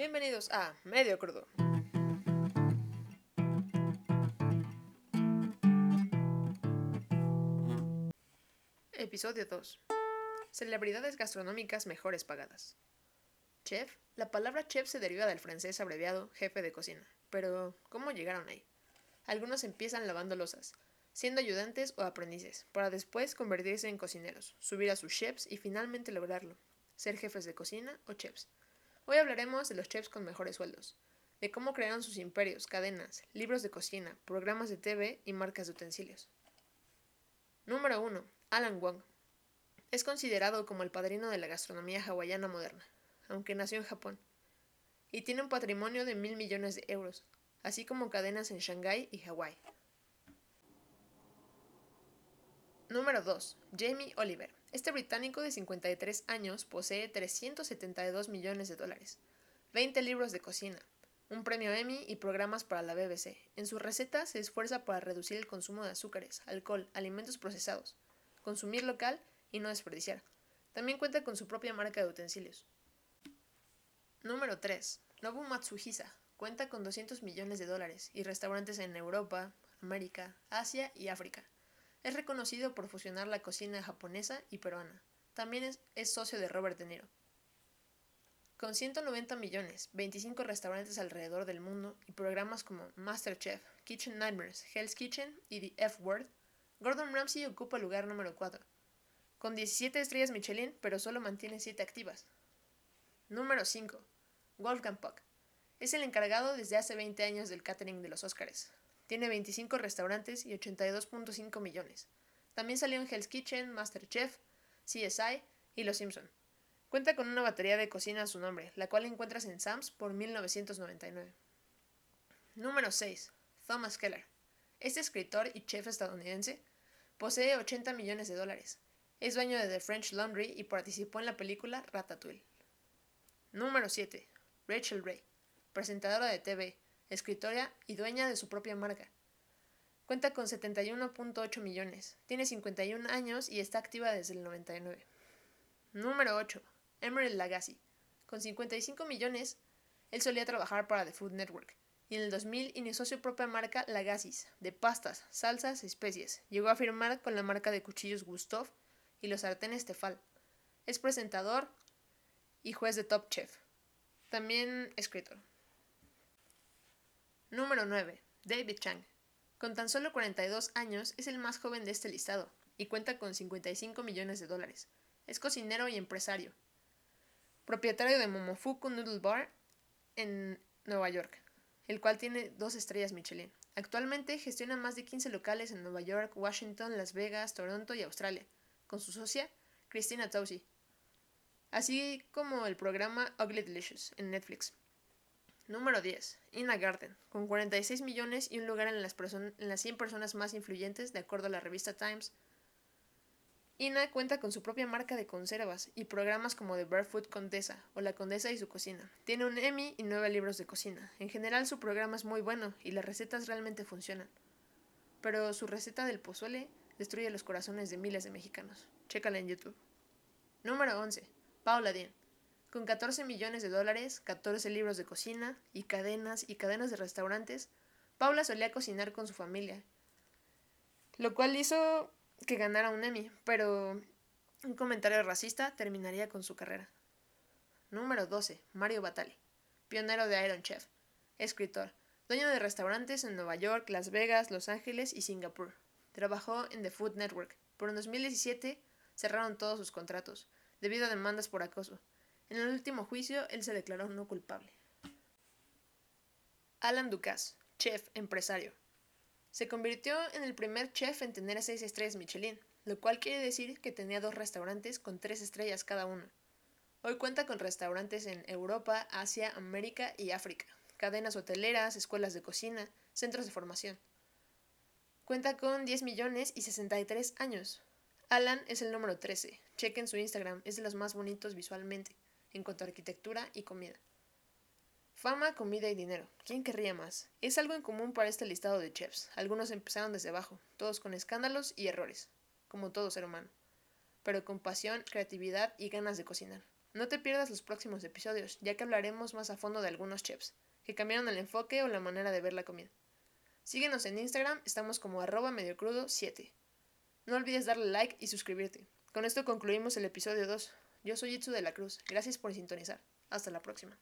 Bienvenidos a Medio Crudo. Episodio 2. Celebridades gastronómicas mejores pagadas. Chef. La palabra chef se deriva del francés abreviado jefe de cocina. Pero, ¿cómo llegaron ahí? Algunos empiezan lavando losas, siendo ayudantes o aprendices, para después convertirse en cocineros, subir a sus chefs y finalmente lograrlo, ser jefes de cocina o chefs. Hoy hablaremos de los chefs con mejores sueldos, de cómo crearon sus imperios, cadenas, libros de cocina, programas de TV y marcas de utensilios. Número 1. Alan Wong. Es considerado como el padrino de la gastronomía hawaiana moderna, aunque nació en Japón, y tiene un patrimonio de mil millones de euros, así como cadenas en Shanghái y Hawái. Número 2. Jamie Oliver. Este británico de 53 años posee 372 millones de dólares, 20 libros de cocina, un premio Emmy y programas para la BBC. En sus recetas se esfuerza para reducir el consumo de azúcares, alcohol, alimentos procesados, consumir local y no desperdiciar. También cuenta con su propia marca de utensilios. Número 3. Nobu Matsuhisa. Cuenta con 200 millones de dólares y restaurantes en Europa, América, Asia y África. Es reconocido por fusionar la cocina japonesa y peruana. También es, socio de Robert De Niro. Con 190 millones, 25 restaurantes alrededor del mundo y programas como MasterChef, Kitchen Nightmares, Hell's Kitchen y The F Word, Gordon Ramsay ocupa el lugar número 4, con 17 estrellas Michelin, pero solo mantiene 7 activas. Número 5. Wolfgang Puck. Es el encargado desde hace 20 años del catering de los Oscars. Tiene 25 restaurantes y 82.5 millones. También salió en Hell's Kitchen, MasterChef, CSI y Los Simpson. Cuenta con una batería de cocina a su nombre, la cual encuentras en Sam's por 1999. Número 6. Thomas Keller. Este escritor y chef estadounidense posee 80 millones de dólares. Es dueño de The French Laundry y participó en la película Ratatouille. Número 7. Rachel Ray, presentadora de TV, escritora y dueña de su propia marca. Cuenta con 71.8 millones, tiene 51 años y está activa desde el 99. Número 8. Emerald Lagasse. Con 55 millones, él solía trabajar para The Food Network, y en el 2000 inició su propia marca Lagassis, de pastas, salsas y especies. Llegó a firmar con la marca de cuchillos Gustav y los sartenes Tefal. Es presentador y juez de Top Chef. También escritor. Número 9. David Chang. Con tan solo 42 años es el más joven de este listado y cuenta con 55 millones de dólares. Es cocinero y empresario. Propietario de Momofuku Noodle Bar en Nueva York, el cual tiene dos estrellas Michelin. Actualmente gestiona más de 15 locales en Nueva York, Washington, Las Vegas, Toronto y Australia, con su socia, Christina Tausi, así como el programa Ugly Delicious en Netflix. Número 10. Ina Garten, con 46 millones y un lugar en las, en las 100 personas más influyentes de acuerdo a la revista Times. Ina cuenta con su propia marca de conservas y programas como The Barefoot Condesa o La Condesa y su cocina. Tiene un Emmy y nueve libros de cocina. En general su programa es muy bueno y las recetas realmente funcionan. Pero su receta del pozole destruye los corazones de miles de mexicanos. Chécala en YouTube. Número 11. Paula Dien. Con 14 millones de dólares, 14 libros de cocina y cadenas y cadenas de restaurantes, Paula solía cocinar con su familia, lo cual hizo que ganara un Emmy, pero un comentario racista terminaría con su carrera. Número 12. Mario Batali, pionero de Iron Chef, escritor, dueño de restaurantes en Nueva York, Las Vegas, Los Ángeles y Singapur. Trabajó en The Food Network, pero en 2017 cerraron todos sus contratos, debido a demandas por acoso. En el último juicio, él se declaró no culpable. Alan Ducasse, chef, empresario. Se convirtió en el primer chef en tener seis estrellas Michelin, lo cual quiere decir que tenía dos restaurantes con tres estrellas cada uno. Hoy cuenta con restaurantes en Europa, Asia, América y África, cadenas hoteleras, escuelas de cocina, centros de formación. Cuenta con 10 millones y 63 años. Alan es el número 13. Chequen su Instagram, es de los más bonitos visualmente en cuanto a arquitectura y comida. Fama, comida y dinero. ¿Quién querría más? Es algo en común para este listado de chefs. Algunos empezaron desde abajo, todos con escándalos y errores, como todo ser humano, pero con pasión, creatividad y ganas de cocinar. No te pierdas los próximos episodios, ya que hablaremos más a fondo de algunos chefs, que cambiaron el enfoque o la manera de ver la comida. Síguenos en Instagram, estamos como arroba mediocrudo7. No olvides darle like y suscribirte. Con esto concluimos el episodio 2. Yo soy Itsu de la Cruz. Gracias por sintonizar. Hasta la próxima.